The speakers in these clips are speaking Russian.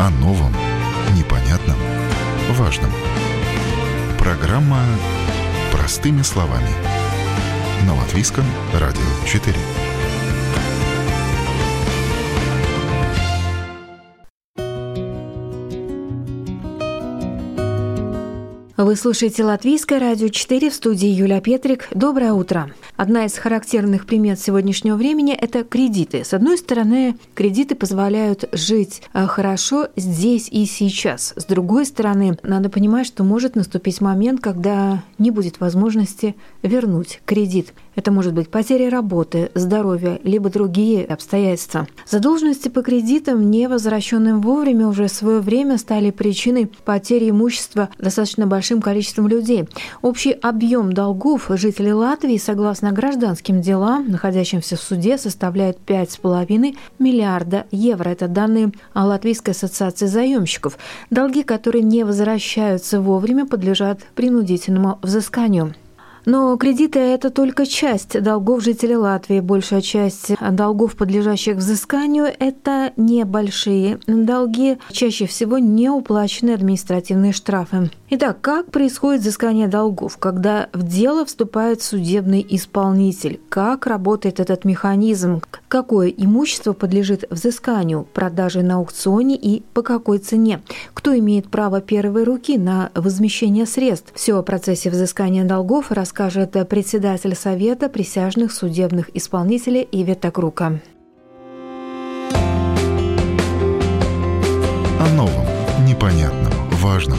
О новом, непонятном, важном. Программа «Простыми словами». На Латвийском радио 4. Вы слушаете Латвийское радио 4 в студии Юлия Петрик. Доброе утро. Одна из характерных примет сегодняшнего времени – это кредиты. С одной стороны, кредиты позволяют жить э, хорошо здесь и сейчас. С другой стороны, надо понимать, что может наступить момент, когда не будет возможности вернуть кредит. Это может быть потеря работы, здоровья, либо другие обстоятельства. Задолженности по кредитам, не возвращенным вовремя, уже в свое время стали причиной потери имущества достаточно большим количеством людей. Общий объем долгов жителей Латвии, согласно гражданским делам, находящимся в суде, составляет 5,5 миллиарда евро. Это данные Латвийской ассоциации заемщиков. Долги, которые не возвращаются вовремя, подлежат принудительному взысканию. Но кредиты – это только часть долгов жителей Латвии. Большая часть долгов, подлежащих взысканию, это небольшие долги, чаще всего неуплаченные административные штрафы. Итак, как происходит взыскание долгов, когда в дело вступает судебный исполнитель? Как работает этот механизм? Какое имущество подлежит взысканию, продаже на аукционе и по какой цене? Кто имеет право первой руки на возмещение средств? Все о процессе взыскания долгов расскажет председатель Совета присяжных судебных исполнителей Ивета Крука. О новом, непонятном, важном.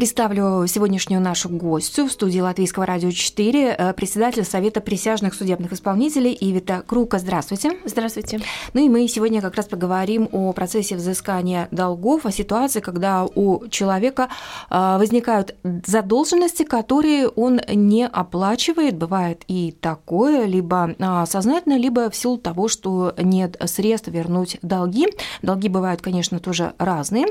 Представлю сегодняшнюю нашу гостью в студии Латвийского радио 4, э, председатель Совета присяжных судебных исполнителей Ивита Крука. Здравствуйте. Здравствуйте. Ну и мы сегодня как раз поговорим о процессе взыскания долгов, о ситуации, когда у человека э, возникают задолженности, которые он не оплачивает. Бывает и такое, либо а, сознательно, либо в силу того, что нет средств вернуть долги. Долги бывают, конечно, тоже разные.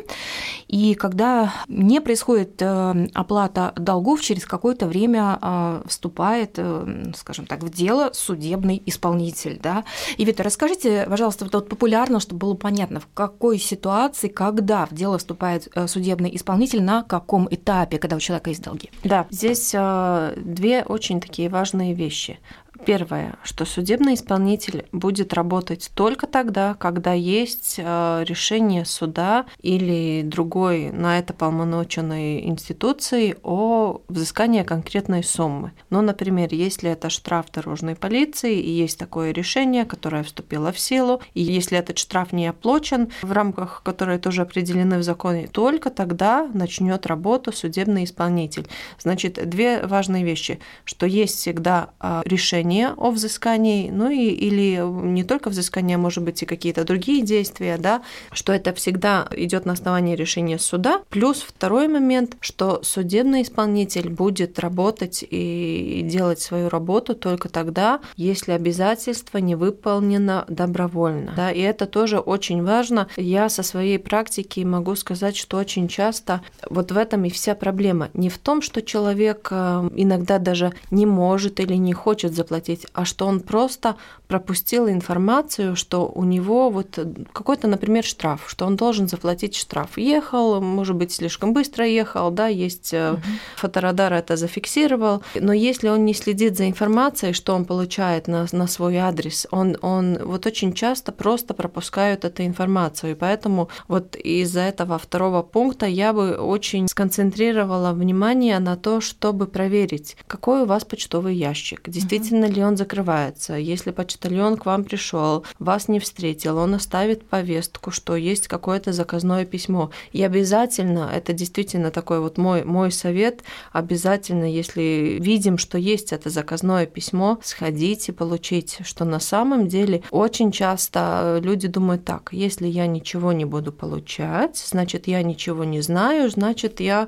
И когда не происходит Э, оплата долгов через какое-то время э, вступает, э, скажем так, в дело судебный исполнитель. Да? И, Вита, расскажите, пожалуйста, вот популярно, чтобы было понятно, в какой ситуации, когда в дело вступает судебный исполнитель, на каком этапе, когда у человека есть долги? Да, здесь две очень такие важные вещи. Первое, что судебный исполнитель будет работать только тогда, когда есть э, решение суда или другой на это полномоченной институции о взыскании конкретной суммы. Ну, например, если это штраф дорожной полиции и есть такое решение, которое вступило в силу, и если этот штраф не оплачен в рамках, которые тоже определены в законе, только тогда начнет работу судебный исполнитель. Значит, две важные вещи, что есть всегда э, решение решение о взыскании, ну и или не только взыскание, а может быть и какие-то другие действия, да, что это всегда идет на основании решения суда. Плюс второй момент, что судебный исполнитель будет работать и делать свою работу только тогда, если обязательство не выполнено добровольно. Да, и это тоже очень важно. Я со своей практики могу сказать, что очень часто вот в этом и вся проблема. Не в том, что человек э, иногда даже не может или не хочет заплатить заплатить, а что он просто пропустил информацию, что у него вот какой-то, например, штраф, что он должен заплатить штраф. Ехал, может быть, слишком быстро ехал, да, есть угу. фоторадар это зафиксировал, но если он не следит за информацией, что он получает на, на свой адрес, он, он вот очень часто просто пропускают эту информацию, и поэтому вот из-за этого второго пункта я бы очень сконцентрировала внимание на то, чтобы проверить, какой у вас почтовый ящик, действительно ли он закрывается. Если почтальон к вам пришел, вас не встретил, он оставит повестку, что есть какое-то заказное письмо. И обязательно, это действительно такой вот мой, мой совет, обязательно, если видим, что есть это заказное письмо, сходить и получить, что на самом деле очень часто люди думают так, если я ничего не буду получать, значит, я ничего не знаю, значит, я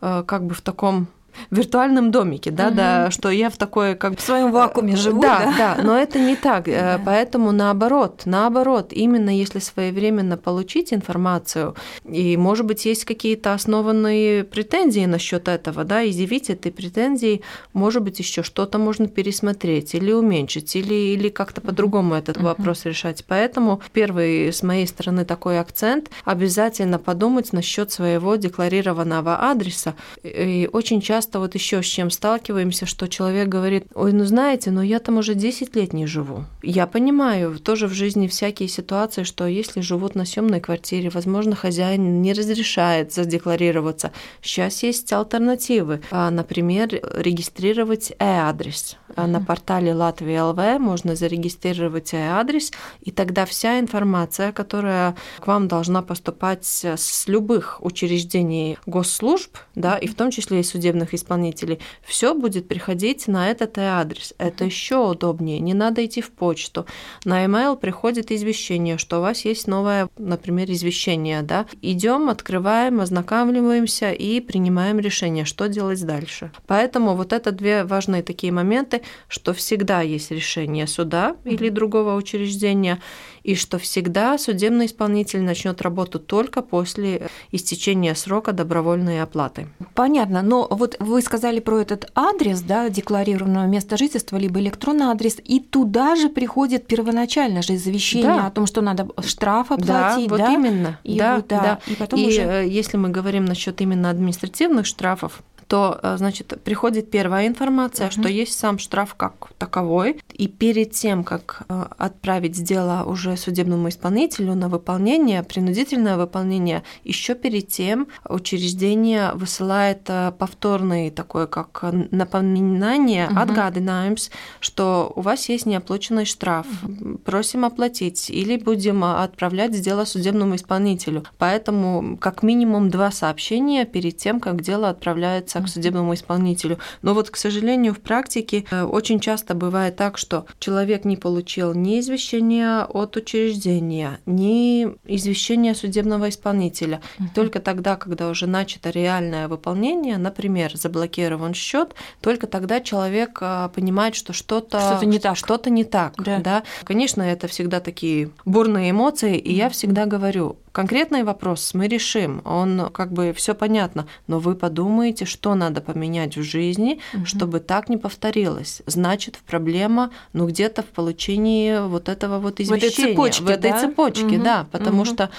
э, как бы в таком виртуальном домике, да, угу. да, что я в такой как в своем вакууме живу, да, да, да, но это не так, да. поэтому наоборот, наоборот, именно если своевременно получить информацию и, может быть, есть какие-то основанные претензии насчет этого, да, изъявить этой претензии, может быть, еще что-то можно пересмотреть или уменьшить, или, или как-то по-другому этот uh-huh. вопрос решать. Поэтому первый с моей стороны такой акцент обязательно подумать насчет своего декларированного адреса. И очень часто вот еще с чем сталкиваемся, что человек говорит, ой, ну знаете, но я там уже 10 лет не живу. Я понимаю, тоже в жизни всякие ситуации, что если живут на съемной квартире, возможно, хозяин не разрешает задекларироваться. Сейчас есть альтернативы. А, например, регистрировать e-адрес. Mm-hmm. На портале Латвия ЛВ можно зарегистрировать e-адрес, и тогда вся информация, которая к вам должна поступать с любых учреждений госслужб, да, и в том числе и судебных исполнителей, все будет приходить на этот e-адрес. Это еще удобнее. Не надо идти в почту. На email приходит извещение, что у вас есть новое, например, извещение, да. Идем, открываем, ознакомливаемся и принимаем решение, что делать дальше. Поэтому вот это две важные такие моменты, что всегда есть решение суда или другого учреждения, и что всегда судебный исполнитель начнет работу только после истечения срока добровольной оплаты. Понятно, но вот вы сказали про этот адрес, да, декларированного места жительства, либо электронный адрес, и туда же приходит первоначально же извещение да. о том, что надо штраф оплатить, да? Вот да? именно, и да, да. да. И потом и уже... Э, если мы говорим насчет именно административных штрафов, то, э, значит, приходит первая информация, угу. что есть сам штраф как таковой, и перед тем, как э, отправить дело уже судебному исполнителю на выполнение, принудительное выполнение, еще перед тем учреждение высылает э, повторный такой, как напоминание угу. от Гаденаймс, что у вас есть неоплаченный штраф, угу. просим оплатить, или будем отправлять дело судебному исполнителю. Поэтому как минимум два сообщения перед тем, как дело отправляется к судебному исполнителю. Но вот, к сожалению, в практике э, очень часто бывает так, что человек не получил ни извещения от учреждения, ни извещения судебного исполнителя. Угу. Только тогда, когда уже начато реальное выполнение, например, заблокирован счет, только тогда человек э, понимает, что что-то что не так. Что-то не так да. Да? Конечно, это всегда такие бурные эмоции, и я всегда говорю, Конкретный вопрос мы решим, он как бы все понятно, но вы подумаете, что надо поменять в жизни, угу. чтобы так не повторилось. Значит, проблема, ну где-то в получении вот этого вот извещения, в этой цепочке, в этой да? цепочке, угу. да, потому угу. что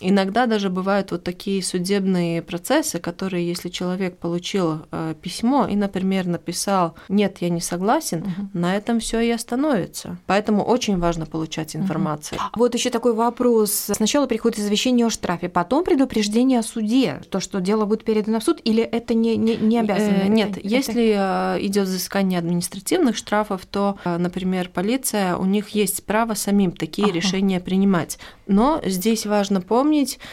Иногда даже бывают вот такие судебные процессы, которые, если человек получил э, письмо и, например, написал «нет, я не согласен», угу. на этом все и остановится. Поэтому очень важно получать информацию. Угу. Вот еще такой вопрос. Сначала приходит извещение о штрафе, потом предупреждение о суде, то, что дело будет передано в суд, или это не, не, не обязано? Э, нет, это, если это... идет взыскание административных штрафов, то, э, например, полиция, у них есть право самим такие ага. решения принимать. Но здесь важно помнить,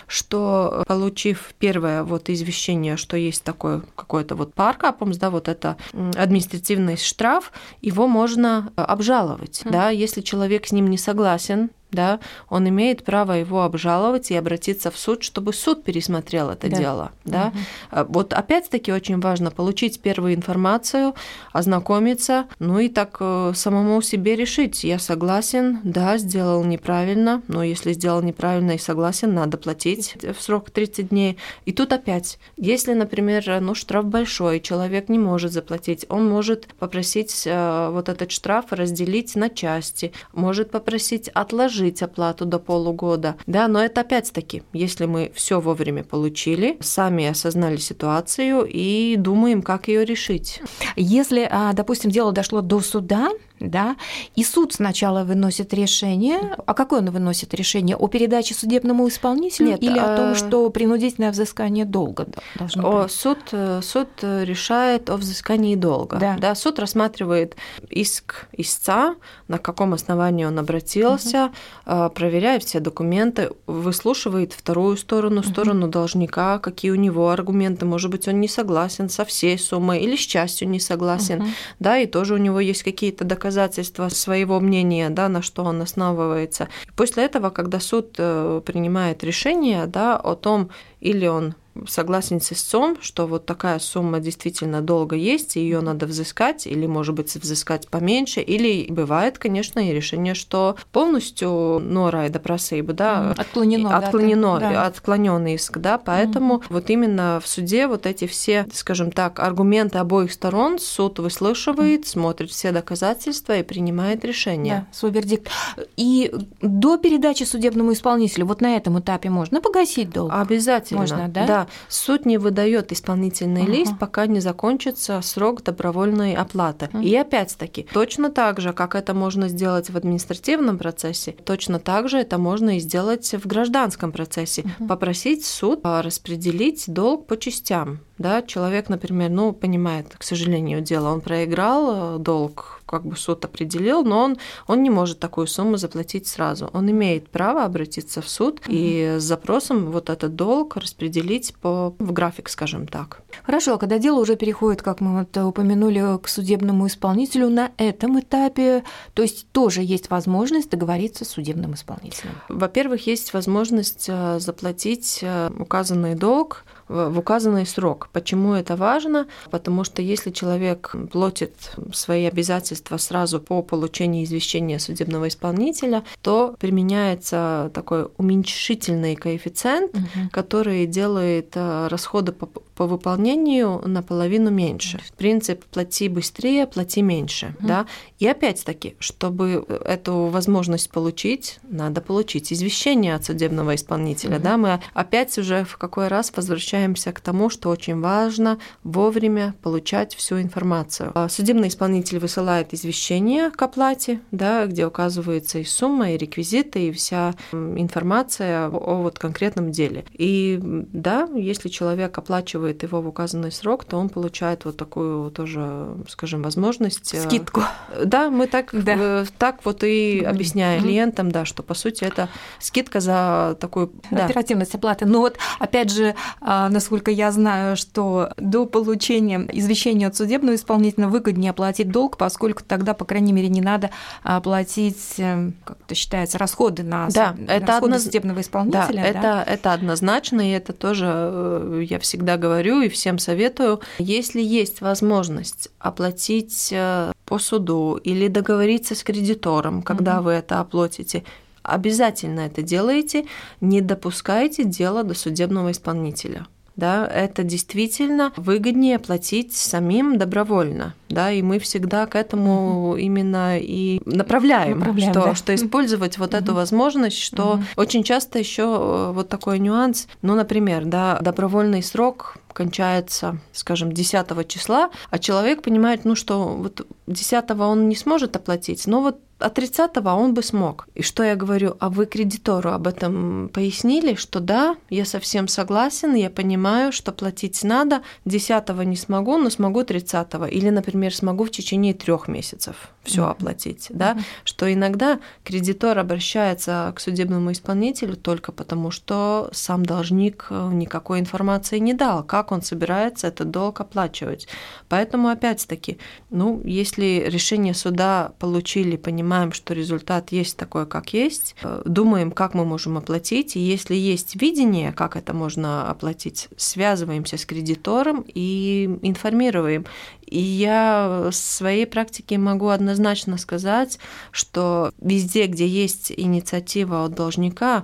что получив первое вот извещение, что есть такой какой-то вот парк Апомс, да, вот это административный штраф, его можно обжаловать, mm. да, если человек с ним не согласен, да, он имеет право его обжаловать и обратиться в суд, чтобы суд пересмотрел это да. дело. Да? Угу. Вот опять-таки очень важно получить первую информацию, ознакомиться, ну и так э, самому себе решить, я согласен, да, сделал неправильно, но если сделал неправильно и согласен, надо платить в срок 30 дней. И тут опять, если, например, ну, штраф большой, человек не может заплатить, он может попросить э, вот этот штраф разделить на части, может попросить отложить отложить оплату до полугода. Да, но это опять-таки, если мы все вовремя получили, сами осознали ситуацию и думаем, как ее решить. Если, а, допустим, дело дошло до суда, да, и суд сначала выносит решение. А какое он выносит решение? О передаче судебному исполнителю Нет, или а... о том, что принудительное взыскание долга должно о, суд, э, суд решает о взыскании долга. Да. Да, суд рассматривает иск истца, на каком основании он обратился, угу. проверяет все документы, выслушивает вторую сторону, сторону угу. должника, какие у него аргументы. Может быть, он не согласен со всей суммой или с частью не согласен. Угу. Да, и тоже у него есть какие-то доказательства доказательства своего мнения, да, на что он основывается. После этого, когда суд э, принимает решение да, о том, или он согласен с истцом, что вот такая сумма действительно долго есть, и ее надо взыскать, или, может быть, взыскать поменьше, или бывает, конечно, и решение, что полностью нора и допросейбу, да, отклонено, отклонено, да, отклоненный иск, да, поэтому mm вот именно в суде вот эти все, скажем так, аргументы обоих сторон суд выслушивает, mm смотрит все доказательства и принимает решение. Да, свой вердикт. И до передачи судебному исполнителю вот на этом этапе можно погасить долг? Обязательно. Можно, да? Да. Суд не выдает исполнительный uh лист, пока не закончится срок добровольной оплаты. uh И опять-таки, точно так же, как это можно сделать в административном процессе, точно так же это можно и сделать в гражданском процессе. uh Попросить суд распределить долг по частям. Да, человек, например, ну, понимает, к сожалению, дело, он проиграл э, долг, как бы суд определил, но он, он не может такую сумму заплатить сразу. Он имеет право обратиться в суд mm-hmm. и с запросом вот этот долг распределить по, в график, скажем так. Хорошо, а когда дело уже переходит, как мы вот упомянули, к судебному исполнителю на этом этапе, то есть тоже есть возможность договориться с судебным исполнителем? Во-первых, есть возможность э, заплатить э, указанный долг в указанный срок. Почему это важно? Потому что если человек платит свои обязательства сразу по получению извещения судебного исполнителя, то применяется такой уменьшительный коэффициент, угу. который делает э, расходы по, по выполнению наполовину меньше. Принцип плати быстрее, плати меньше. Угу. Да? И опять-таки, чтобы эту возможность получить, надо получить извещение от судебного исполнителя. Угу. Да? Мы опять уже в какой раз возвращаемся возвращаемся к тому, что очень важно вовремя получать всю информацию. А судебный исполнитель высылает извещение к оплате, да, где указывается и сумма, и реквизиты, и вся информация о вот конкретном деле. И да, если человек оплачивает его в указанный срок, то он получает вот такую тоже, скажем, возможность. Э, Скидку. Да, мы так, да. Э, так вот и объясняем mm-hmm. клиентам, да, что по сути это скидка за такую оперативность оплаты. Но вот опять же а, насколько я знаю, что до получения извещения от судебного исполнителя выгоднее оплатить долг, поскольку тогда, по крайней мере, не надо оплатить, э, как это считается, расходы на да, это расходы одноз... судебного исполнителя. Да, да? Это, это однозначно, и это тоже э, я всегда говорю и всем советую. Если есть возможность оплатить э, по суду или договориться с кредитором, когда mm-hmm. вы это оплатите, обязательно это делаете, не допускайте дело до судебного исполнителя да, это действительно выгоднее платить самим добровольно, да, и мы всегда к этому именно и направляем, направляем что, да. что использовать вот эту возможность, что очень часто еще э, вот такой нюанс, ну, например, да, добровольный срок кончается, скажем, 10 числа, а человек понимает, ну что, вот 10 он не сможет оплатить, но вот а 30-го он бы смог. И что я говорю, а вы кредитору об этом пояснили, что да, я совсем согласен, я понимаю, что платить надо, 10-го не смогу, но смогу 30-го. Или, например, смогу в течение трех месяцев все mm-hmm. оплатить. Да? Mm-hmm. Что иногда кредитор обращается к судебному исполнителю только потому, что сам должник э, никакой информации не дал, как он собирается этот долг оплачивать. Поэтому, опять-таки, ну, если решение суда получили, понимаете, понимаем, что результат есть такой, как есть, э, думаем, как мы можем оплатить, и если есть видение, как это можно оплатить, связываемся с кредитором и информируем. И я в своей практике могу однозначно сказать, что везде, где есть инициатива от должника,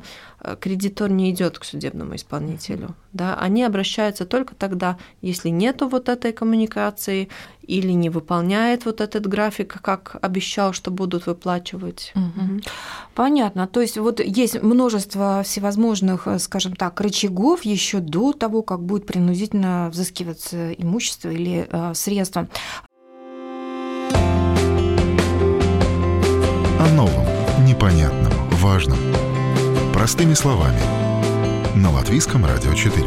кредитор не идет к судебному исполнителю. Да? Они обращаются только тогда, если нету вот этой коммуникации или не выполняет вот этот график, как обещал, что будут выплачивать. Угу. Понятно. То есть вот есть множество всевозможных, э, скажем так, рычагов еще до того, как будет принудительно взыскиваться имущество или э, средства. О новом, непонятном, важном. Простыми словами. На Латвийском радио 4.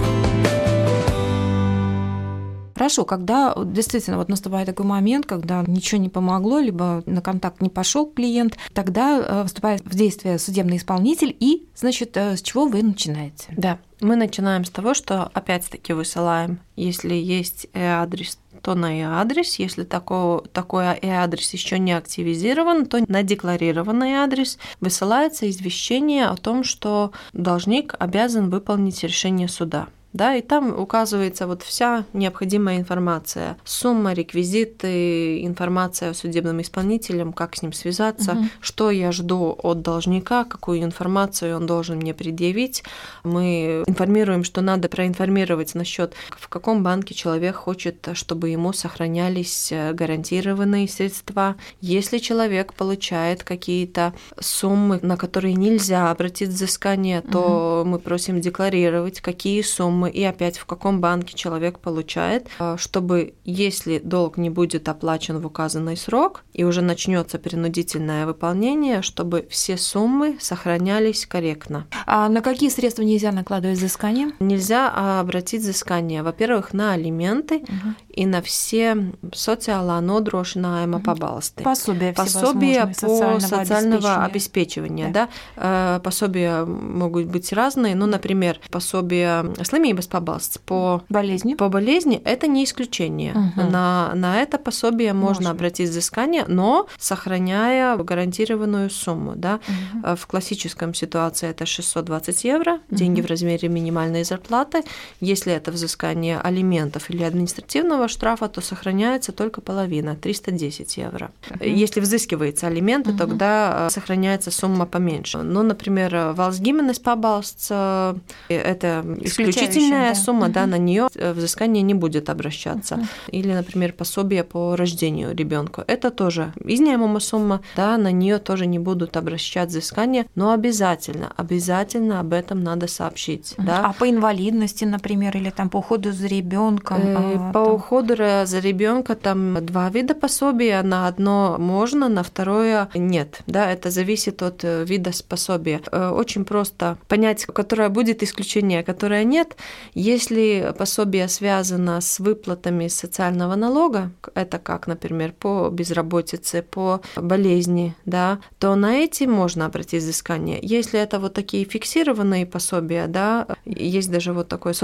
Хорошо, когда действительно вот наступает такой момент, когда ничего не помогло, либо на контакт не пошел клиент, тогда э, вступает в действие судебный исполнитель и, значит, э, с чего вы начинаете? Да, мы начинаем с того, что опять-таки высылаем, если есть адрес то на e-адрес. Если такого, такой e-адрес еще не активизирован, то на декларированный адрес высылается извещение о том, что должник обязан выполнить решение суда. Да, и там указывается вот вся необходимая информация, сумма, реквизиты, информация о судебном исполнителе, как с ним связаться, угу. что я жду от должника, какую информацию он должен мне предъявить. Мы информируем, что надо проинформировать насчет, в каком банке человек хочет, чтобы ему сохранялись э, гарантированные средства. Если человек получает какие-то суммы, на которые нельзя обратить взыскание, то угу. мы просим декларировать, какие суммы и опять в каком банке человек получает, э, чтобы если долг не будет оплачен в указанный срок и уже начнется принудительное выполнение, чтобы все суммы сохранялись корректно. А на какие средства нельзя накладывать взыскание? Нельзя обратить взыскание, во-первых, на алименты угу. И на все социально нодrošinājuma pabalsti. Пособия, Пособия по социального обеспечения. Да? да? Э, пособия могут быть разные, ну, например, пособие slimības pabalsts по болезни. По болезни это не исключение. Угу. На, на это пособие можно, можно обратить взыскание, но сохраняя гарантированную сумму. Да? Угу. В классическом ситуации это 620 евро, деньги угу. в размере минимальной зарплаты. Если это взыскание алиментов или административного штрафа, то сохраняется только половина, 310 евро. Если взыскивается алименты, угу. тогда э, сохраняется сумма поменьше. Ну, например, Valsgimenes pabalsts – это исключительная да. сумма, угу. да, на нее взыскание не будет обращаться. Угу. Или, например, пособие по рождению ребенка. Это тоже изнимаемая сумма, да, на нее тоже не будут обращать взыскание, но обязательно, обязательно об этом надо сообщить. Угу. Да. А по инвалидности, например, или там по уходу за ребенком? Э, а, по там... уходу за ребенка там два вида пособия, на одно можно, на второе нет. Да, это зависит от э, вида пособия. Э, очень просто понять, которое будет исключение, а которое нет. Если пособие связано с выплатами социального налога, это как, например, по безработице, по болезни, да, то на эти можно обратить взыскание. Если это вот такие фиксированные пособия, да, есть даже вот такой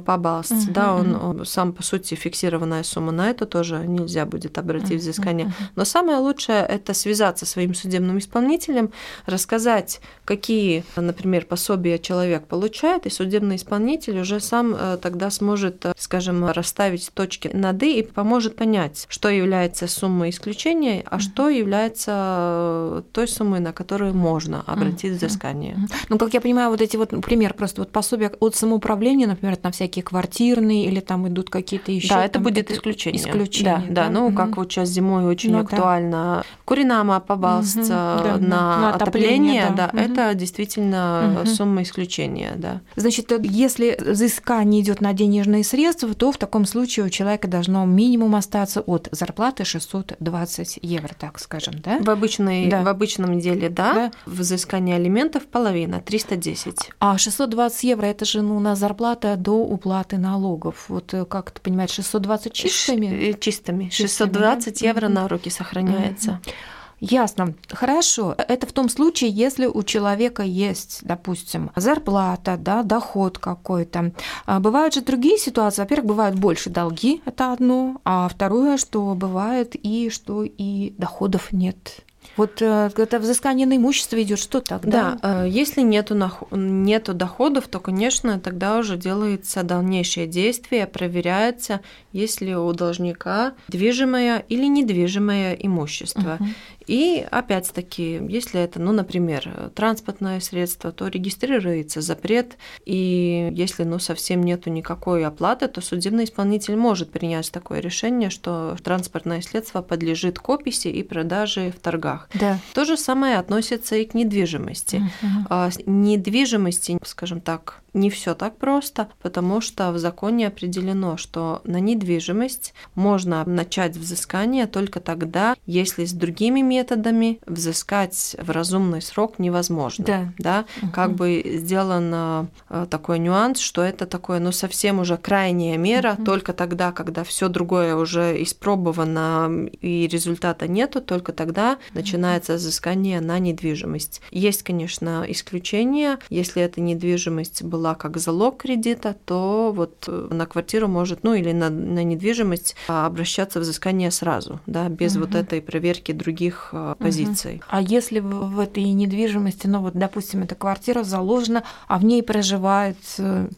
пабалст, uh-huh, да, он, он сам по сути фиксированная сумма, на это тоже нельзя будет обратить взыскание. Но самое лучшее это связаться со своим судебным исполнителем, рассказать, какие, например, пособия человек получает, и судебный исполнитель уже сам э, тогда сможет, э, скажем, расставить точки над «и» и поможет понять, что является суммой исключения, а что является э, той суммой, на которую можно обратить взыскание. Ну, как я понимаю, вот эти вот, например, просто вот пособия от самоуправления, например, на всякие квартирные или там идут какие-то еще. Да, это будет исключение. Исключение. Да, да. да. Ну, угу. как вот сейчас зимой очень ну, актуально. Да. Куринама побалстся угу. да, на, на отопление, отопление да, да угу. это действительно угу. сумма исключения, да. Значит, если взыскание идет на денежные средства, то в таком случае у человека должно минимум остаться от зарплаты 620 евро, так скажем, да? В обычной, да. в обычном деле, да. да. Взыскание алиментов половина, 310. А 620 евро это же ну, на зарплата до уплаты налогов. Вот э, понимаешь, 620 чистыми? Э, чистыми. 620 да? евро на руки сохраняется. Ясно. Хорошо. Это в том случае, если у человека есть, допустим, зарплата, да, доход какой-то. А бывают же другие ситуации. Во-первых, бывают больше долги, это одно. А второе, что бывает и что и доходов нет. Вот э, это взыскание на имущество идет, что тогда? Да, э, если нету, нету доходов, то, конечно, тогда уже делается дальнейшее действие, проверяется, есть ли у должника движимое или недвижимое имущество. Угу. И опять-таки, если это, ну, например, транспортное средство, то регистрируется запрет, и если ну, совсем нету никакой оплаты, то судебный исполнитель может принять такое решение, что транспортное средство подлежит к описи и продаже в торгах. Да. То же самое относится и к недвижимости. Угу. Недвижимости, скажем так, не все так просто, потому что в законе определено, что на недвижимость можно начать взыскание только тогда, если с другими методами взыскать в разумный срок невозможно. Да. Да? Угу. Как бы сделан э, такой нюанс, что это такое, ну, совсем уже крайняя мера, угу. только тогда, когда все другое уже испробовано и результата нету, только тогда начинается взыскание на недвижимость. Есть, конечно, исключения, если эта недвижимость была как залог кредита, то вот э, на квартиру может, ну или на, на недвижимость а, обращаться взыскание сразу, да, без угу. вот этой проверки других своих позиций. Угу. А если в этой недвижимости, ну вот, допустим, эта квартира заложена, а в ней проживает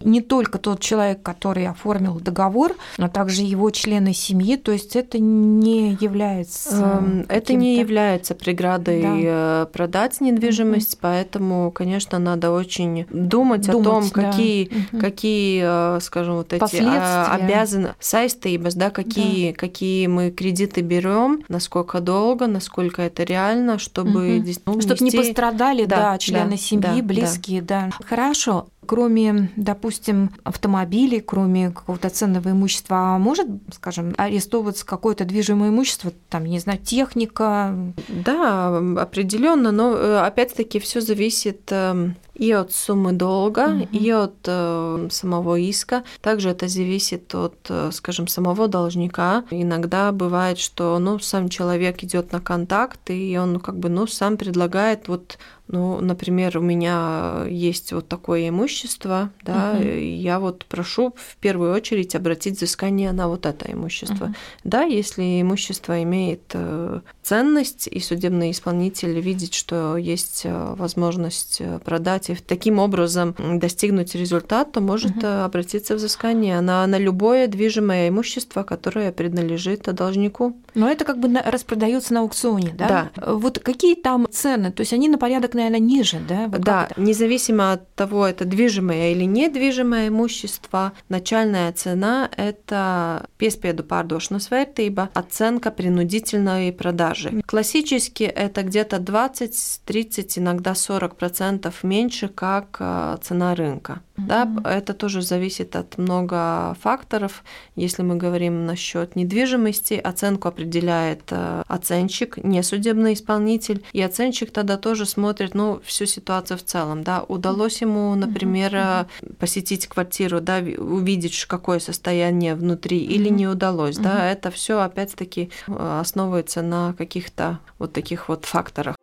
не только тот человек, который оформил договор, но также его члены семьи, то есть это не является... Эм, это не является преградой да. продать недвижимость, угу. поэтому, конечно, надо очень думать, думать о том, да. какие, угу. какие, скажем, вот эти обязаны saistības, да, какие, да. какие мы кредиты берем, насколько долго, насколько это реально, чтобы угу. ну, чтобы нести... не пострадали, да, да члены да, семьи, да, близкие, да. да. Хорошо. Кроме, допустим, автомобилей, кроме какого-то ценного имущества, а может, скажем, арестовываться какое-то движимое имущество, там, не знаю, техника? Да, определенно, но э, опять-таки все зависит эм, и от суммы долга, угу. и от э, самого иска. Также это зависит от, э, скажем, самого должника. Иногда бывает, что ну, сам человек идет на контакт, и он как бы ну, сам предлагает вот ну, например, у меня есть вот такое имущество, да, угу. я вот прошу в первую очередь обратить взыскание на вот это имущество. Угу. Да, если имущество имеет э, ценность, и судебный исполнитель видит, что есть э, возможность э, продать и таким образом достигнуть результат, то может угу. обратиться взыскание на, на любое движимое имущество, которое принадлежит должнику. Но это как бы распродается на аукционе, да? Да. Вот какие там цены? То есть они на порядок наверное, ниже, да? Вот да, независимо от того, это движимое или недвижимое имущество, начальная цена – это piespiedu pārdošanas vērtība, оценка принудительной продажи. Классически это где-то 20, 30, иногда 40% меньше, как э, цена рынка. Mm-hmm. Да, это тоже зависит от много факторов. Если мы говорим насчет недвижимости, оценку определяет э, оценщик, не судебный исполнитель, и оценщик тогда тоже смотрит, ну, всю ситуацию в целом, да, удалось ему, например, mm-hmm. посетить квартиру, да, увидеть, какое состояние внутри, mm-hmm. или не удалось, да, это все опять-таки основывается на каких-то вот таких вот факторах.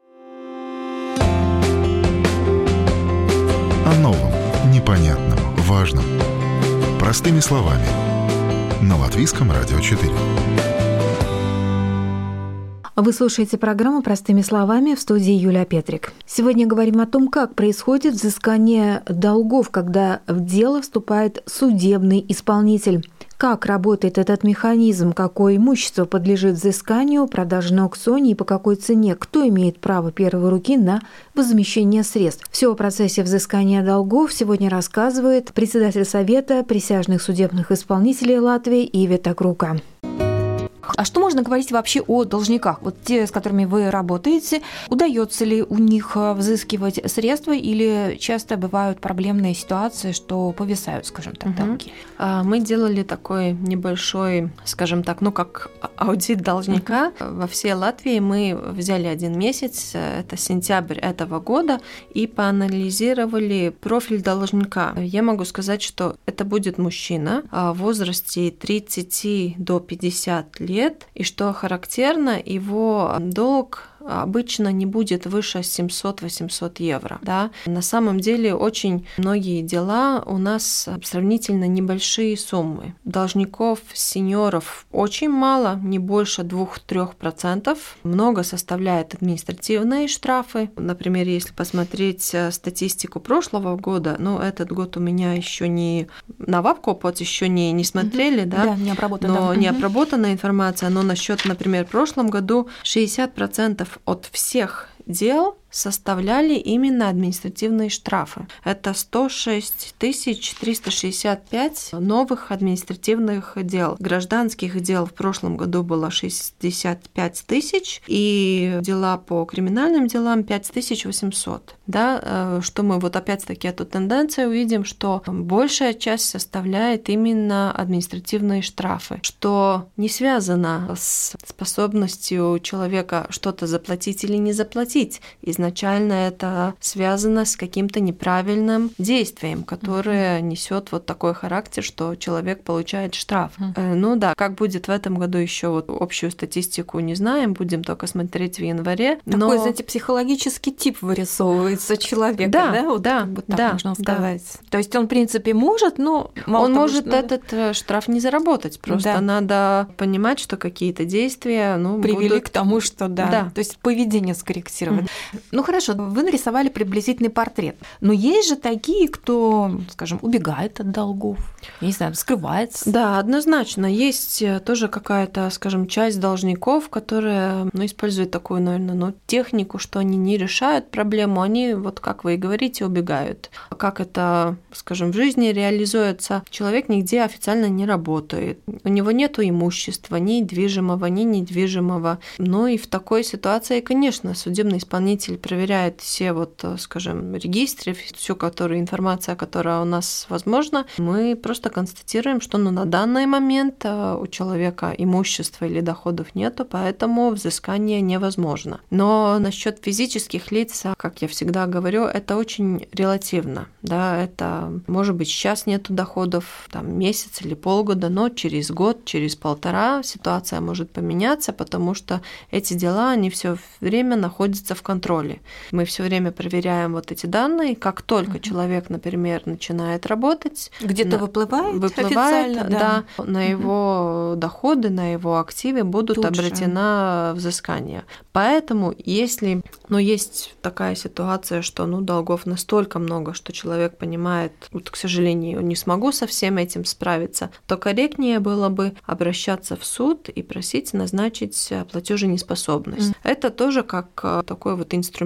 О новом непонятном, важном. Простыми словами. На Латвийском радио 4. Вы слушаете программу «Простыми словами» в студии Юлия Петрик. Сегодня говорим о том, как происходит взыскание долгов, когда в дело вступает судебный исполнитель. Как работает этот механизм, какое имущество подлежит взысканию, продаже на аукционе и по какой цене, кто имеет право первой руки на возмещение средств. Все о процессе взыскания долгов сегодня рассказывает председатель Совета присяжных судебных исполнителей Латвии Ивета Крука. А что можно говорить вообще о должниках? Вот те, с которыми вы работаете, удается ли у них э, взыскивать средства или часто бывают проблемные ситуации, что повисают, скажем так, долги? Угу. Мы делали такой небольшой, скажем так, ну как аудит должника. Угу. Во всей Латвии мы взяли один месяц, это сентябрь этого года, и поанализировали профиль должника. Я могу сказать, что это будет мужчина в возрасте 30 до 50 лет, лет, и что характерно, его долг обычно не будет выше 700-800 евро. Да? На самом деле очень многие дела у нас сравнительно небольшие суммы. Должников, сеньоров очень мало, не больше 2-3%. Много составляет административные штрафы. Например, если посмотреть э, статистику прошлого года, ну, этот год у меня еще не на Вавкопот еще не, не смотрели, да? Да, не обработана. Но не обработанная информация, но насчет, например, в прошлом году 60% от всех дел составляли именно административные штрафы. Это 106 365 новых административных дел. Гражданских дел в прошлом году было 65 тысяч, и дела по криминальным делам 5800. Да, э, что мы вот опять-таки эту тенденцию увидим, что большая часть составляет именно административные штрафы, что не связано с способностью человека что-то заплатить или не заплатить. Изначально это связано с каким-то неправильным действием, которое mm-hmm. несет вот такой характер, что человек получает штраф. Mm-hmm. Ну да, как будет в этом году еще вот общую статистику не знаем, будем только смотреть в январе. Такой, но... знаете, психологический тип вырисовывается человека, да? Да, вот да, бы так да, можно сказать. Да. То есть он, в принципе, может, но он того, может что... этот э, штраф не заработать. Просто да. надо понимать, что какие-то действия, ну, привели будут... к тому, что да, да. то есть поведение скорректировать. Mm-hmm. Ну хорошо, вы нарисовали приблизительный портрет, но есть же такие, кто, скажем, убегает от долгов, я не знаю, скрывается. Да, однозначно есть э, тоже какая-то, скажем, часть должников, которая, ну, использует такую, наверное, ну, технику, что они не решают проблему, они вот как вы и говорите, убегают. Как это, скажем, в жизни реализуется? Человек нигде официально не работает, у него нет имущества, ни движимого, ни недвижимого. Ну и в такой ситуации, конечно, судебный исполнитель проверяет все вот, скажем, регистры, всю которую информация, которая у нас возможна. Мы просто констатируем, что ну, на данный момент э, у человека имущества или доходов нету, поэтому взыскание невозможно. Но насчет физических лиц, как я всегда говорю, это очень релативно. Да, это может быть сейчас нету доходов, там месяц или полгода, но через год, через полтора ситуация может поменяться, потому что эти дела, они все время находятся в контроле. Мы все время проверяем вот эти данные. Как только угу. человек, например, начинает работать, где-то на... выплывает, выплывает, да, да на его доходы, на его активы будут Тут обретена же. взыскание. Поэтому, если, ну, есть такая ситуация, что, ну, долгов настолько много, что человек понимает, вот, к сожалению, не смогу со всем этим справиться, то корректнее было бы обращаться в суд и просить назначить э, платеженеспособность. Mm. Это тоже как э, такой вот инструмент,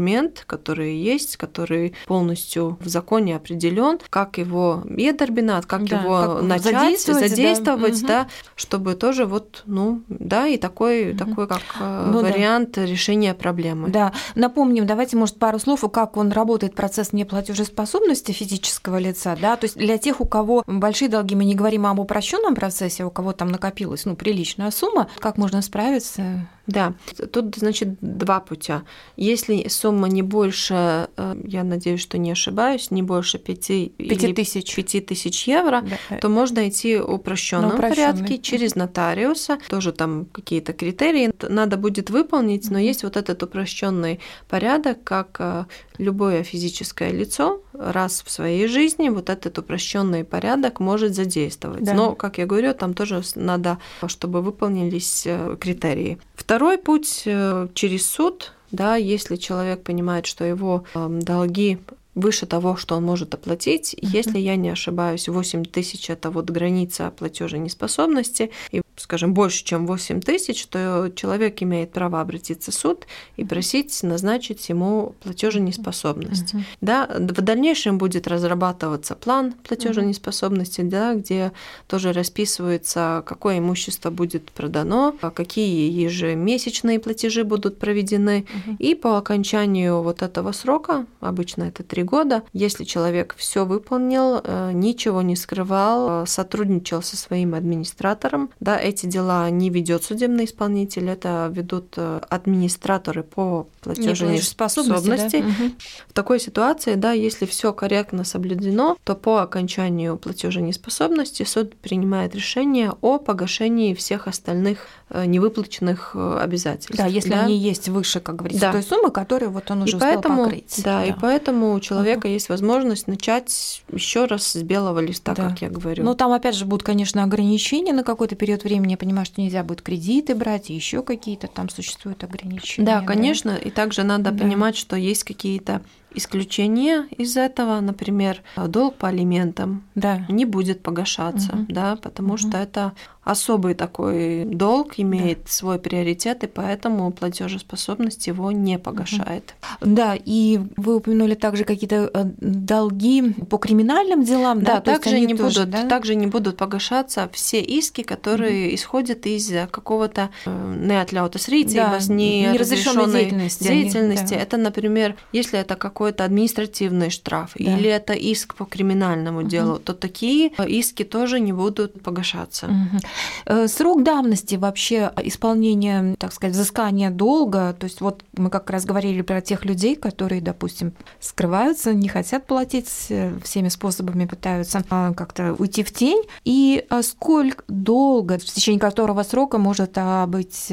который есть, который полностью в законе определен, как его едорбинат, как да, его как начать, задействовать, задействовать да. да, чтобы тоже вот, ну, да, и такой, угу. такой как э, ну, вариант да. решения проблемы. Да, напомним, давайте, может, пару слов, как он работает, процесс неплатежеспособности физического лица, да, то есть для тех, у кого большие долги, мы не говорим об упрощенном процессе, у кого там накопилась, ну, приличная сумма, как можно справиться? Да, тут, значит, два путя. Если сумма не больше, э, я надеюсь, что не ошибаюсь, не больше 5, 5 тысяч. 5 тысяч евро, да. то можно идти в упрощенном порядке через нотариуса. Тоже там какие-то критерии надо будет выполнить, но есть вот этот упрощенный порядок, как э, любое физическое лицо раз в своей жизни вот этот упрощенный порядок может задействовать. Да. Но, как я говорю, там тоже надо, чтобы выполнились э, критерии. Второй путь э, через суд, да, если человек понимает, что его эм, долги выше того, что он может оплатить. Uh-huh. Если я не ошибаюсь, 8 тысяч это вот граница платеженеспособности, и, скажем, больше, чем 8 тысяч, то человек имеет право обратиться в суд и просить назначить ему платеженеспособность. Uh-huh. Да, в дальнейшем будет разрабатываться план платеженеспособности, uh-huh. да, где тоже расписывается, какое имущество будет продано, какие ежемесячные платежи будут проведены, uh-huh. и по окончанию вот этого срока, обычно это 3 года. Если человек все выполнил, э, ничего не скрывал, э, сотрудничал со своим администратором, да, эти дела не ведет судебный исполнитель, это ведут э, администраторы по платежеспособности. Да? Угу. В такой ситуации, да, если все корректно соблюдено, то по окончанию платеженеспособности суд принимает решение о погашении всех остальных невыплаченных обязательств. Да, если да? они есть выше, как говорится, да. той суммы, которую вот он уже и успел поэтому, покрыть. Да, да, и поэтому у человека есть возможность начать еще раз с белого листа, да. как я говорю. Ну, там опять же будут, конечно, ограничения на какой-то период времени. Я понимаю, что нельзя будет кредиты брать, и еще какие-то там существуют ограничения. Да, конечно. Да? И также надо да. понимать, что есть какие-то исключения из этого, например, долг по алиментам да. не будет погашаться, угу. да, потому угу. что это особый такой долг, имеет да. свой приоритет, и поэтому платежеспособность его не погашает. Да, и вы упомянули также какие-то э, долги по криминальным делам, да, да также не тоже, будут, да? также не будут погашаться все иски, которые угу. исходят из какого-то э, неотляутосритива, да, неразрешенной деятельности. деятельности. Да. Это, например, если это какой какой-то административный штраф да. или это иск по криминальному угу. делу, то такие иски тоже не будут погашаться. Угу. Срок давности вообще исполнения, так сказать, взыскания долга, то есть вот мы как раз говорили про тех людей, которые, допустим, скрываются, не хотят платить, э, всеми способами пытаются а, как-то уйти в тень, и а, сколько долго, в течение которого срока может а, быть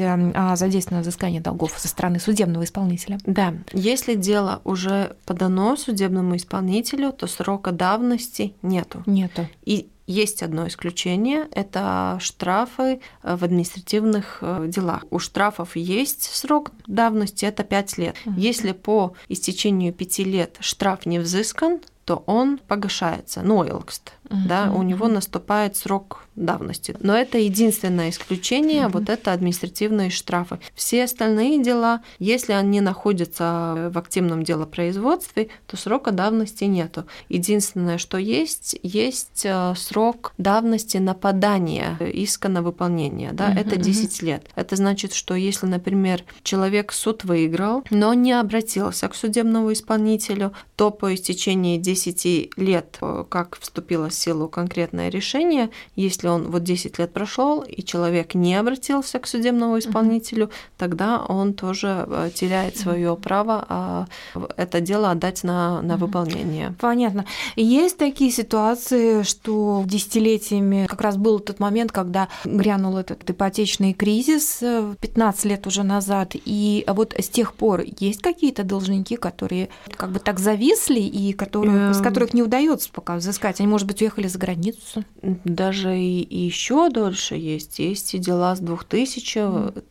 задействовано взыскание долгов со стороны судебного исполнителя? Да, если дело уже подано судебному исполнителю, то срока давности нету. Нету. И есть одно исключение – это штрафы э, в административных э, делах. У штрафов есть срок давности – это 5 лет. Если по истечению 5 лет штраф не взыскан, то он погашается, нойлкст, uh-huh, да, у него наступает срок давности. Но это единственное исключение, uh-huh. вот это административные штрафы. Все остальные дела, если они находятся в активном делопроизводстве, то срока давности нету. Единственное, что есть, есть э, срок давности на подание иска на выполнение, да, uh-huh, это 10 uh-huh. лет. Это значит, что если, например, человек суд выиграл, но не обратился к судебному исполнителю, то по истечении 10 10 лет, э, как вступило в силу конкретное решение, если он вот 10 лет прошел и человек не обратился к судебному исполнителю, uh-huh. тогда он тоже э, теряет свое право а это дело отдать на, на выполнение. Понятно. Есть такие ситуации, что десятилетиями как раз был тот момент, когда грянул этот ипотечный кризис 15 э, лет уже назад, и вот с тех пор есть какие-то должники, которые как бы так зависли и которые из эм. которых не удается пока взыскать. Они, может быть, уехали за границу. Даже и, и еще дольше есть. Есть и дела с 2000,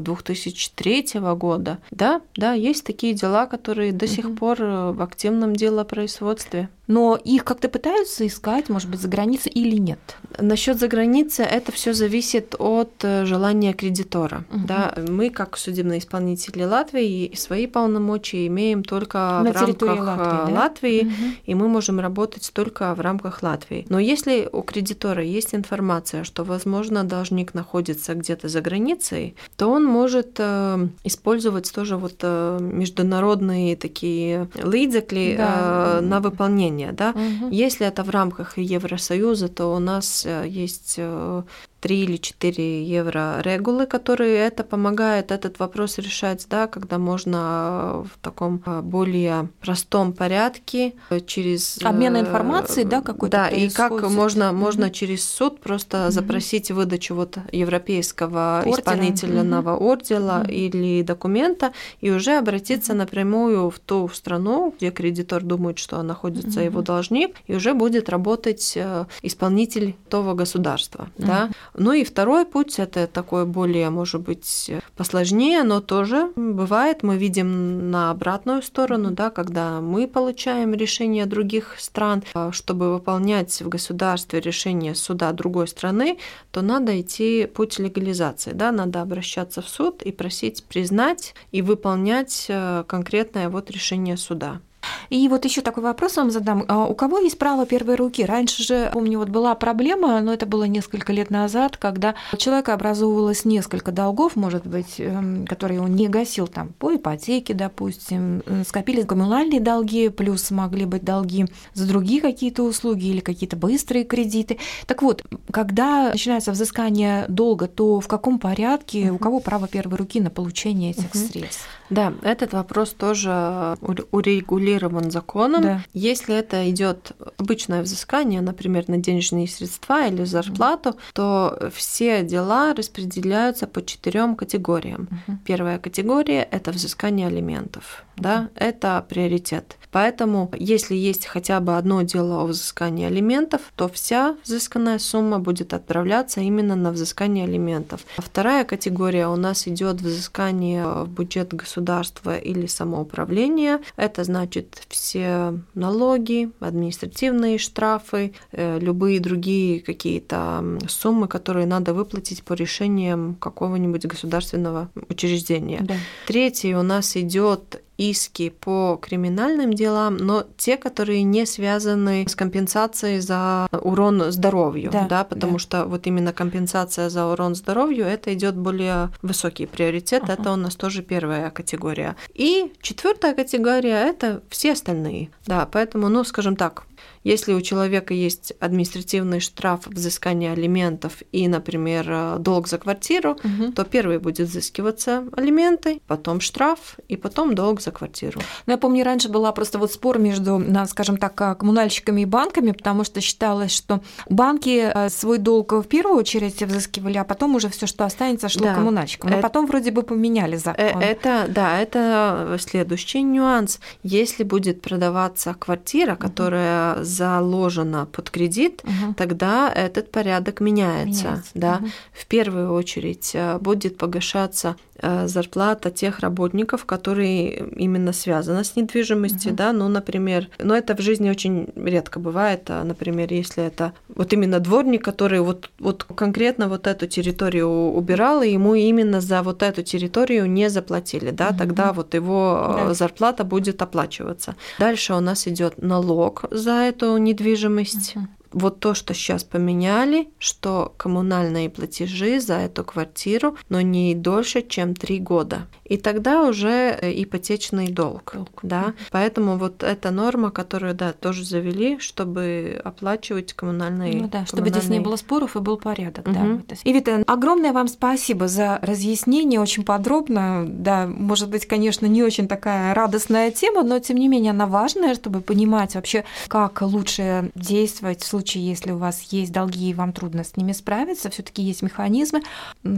2003 года. Да, да, есть такие дела, которые до сих пор э, в активном делопроизводстве но их как-то пытаются искать, может быть, за границей или нет? Насчет за границы это все зависит от э, желания кредитора. Угу. Да, мы, как судебные исполнители Латвии, свои полномочия имеем только На в рамках Латвии, да? Латвии угу. и мы можем работать только в рамках Латвии. Но если у кредитора есть информация, что, возможно, должник находится где-то за границей, то он может э, использовать тоже вот э, международные такие лидзекли да. на выполнение решения. Да? Угу. Если это в рамках Евросоюза, то у нас э, есть э, 3 или 4 евро регулы, которые это помогает этот вопрос решать, да, когда можно в таком а, более простом порядке через обмен э, информацией, да, какой-то да, происходит. и как можно mm-hmm. можно через суд просто mm-hmm. запросить выдачу вот европейского Ордера. исполнительного mm-hmm. ордера mm-hmm. или документа и уже обратиться mm-hmm. напрямую в ту страну, где кредитор думает, что находится mm-hmm. его должник, и уже будет работать э, исполнитель того государства, mm-hmm. да. Ну и второй путь это такой более, может быть, посложнее, но тоже бывает. Мы видим на обратную сторону, да, когда мы получаем решения других стран, а, чтобы выполнять в государстве решение суда другой страны, то надо идти путь легализации, да, надо обращаться в суд и просить признать и выполнять э, конкретное вот решение суда. И вот еще такой вопрос вам задам. А у кого есть право первой руки? Раньше же, помню, вот была проблема, но это было несколько лет назад, когда у человека образовывалось несколько долгов, может быть, эм, которые он не гасил там по ипотеке, допустим, э, скопились коммунальные долги, плюс могли быть долги за другие какие-то услуги или какие-то быстрые кредиты. Так вот, когда начинается взыскание долга, то в каком порядке, uh-huh. у кого право первой руки на получение этих uh-huh. средств? Да, этот вопрос тоже урегулирован законом. Да. Если это идет обычное взыскание, например, на денежные средства или зарплату, mm-hmm. то все дела распределяются по четырем категориям. Mm-hmm. Первая категория это взыскание алиментов. Да, это приоритет. Поэтому, если есть хотя бы одно дело о взыскании алиментов, то вся взысканная сумма будет отправляться именно на взыскание алиментов. Вторая категория у нас идет взыскание в бюджет государства или самоуправления. Это значит все налоги, административные штрафы, э, любые другие какие-то суммы, которые надо выплатить по решениям какого-нибудь государственного учреждения. Да. Третий у нас идет иски по криминальным делам, но те, которые не связаны с компенсацией за урон здоровью, да, да потому да. что вот именно компенсация за урон здоровью это идет более высокий приоритет, ага. это у нас тоже первая категория. И четвертая категория это все остальные, да, поэтому, ну, скажем так, если у человека есть административный штраф взыскания алиментов и, например, э, долг за квартиру, угу. то первый будет взыскиваться алименты, потом штраф и потом долг за квартиру. Ну, я помню, раньше была просто вот спор между, скажем так, э, коммунальщиками и банками, потому что считалось, что банки э, свой долг в первую очередь взыскивали, а потом уже все, что останется, шло да. коммунальщикам. Но это, потом вроде бы поменяли закон. Это, да, это следующий нюанс. Если будет продаваться квартира, которая заложено под кредит, угу. тогда этот порядок меняется. меняется. Да? Угу. В первую очередь э, будет погашаться Э, зарплата тех работников, которые именно связаны с недвижимостью, угу. да, ну, например, но это в жизни очень редко бывает, а, например, если это вот именно дворник, который вот, вот конкретно вот эту территорию убирал, и ему именно за вот эту территорию не заплатили, да, угу. тогда вот его э, да. зарплата будет оплачиваться. Дальше у нас идет налог за эту недвижимость. Угу вот то, что сейчас поменяли, что коммунальные платежи за эту квартиру, но не дольше, чем три года. И тогда уже э, ипотечный долг. долг. Да? Поэтому вот эта норма, которую да, тоже завели, чтобы оплачивать коммунальные. Ну да, чтобы здесь не было споров и был порядок. Угу. Да. И Вита, огромное вам спасибо за разъяснение, очень подробно. Да, может быть, конечно, не очень такая радостная тема, но тем не менее она важная, чтобы понимать вообще, как лучше действовать в случае случае, если у вас есть долги и вам трудно с ними справиться, все-таки есть механизмы,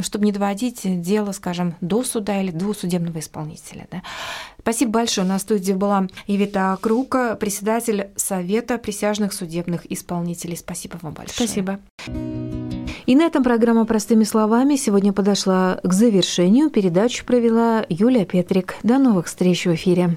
чтобы не доводить дело, скажем, до суда или до судебного исполнителя. Да. Спасибо большое. На студии была Ивита Крука, председатель Совета присяжных судебных исполнителей. Спасибо вам большое. Спасибо. И на этом программа «Простыми словами» сегодня подошла к завершению. Передачу провела Юлия Петрик. До новых встреч в эфире.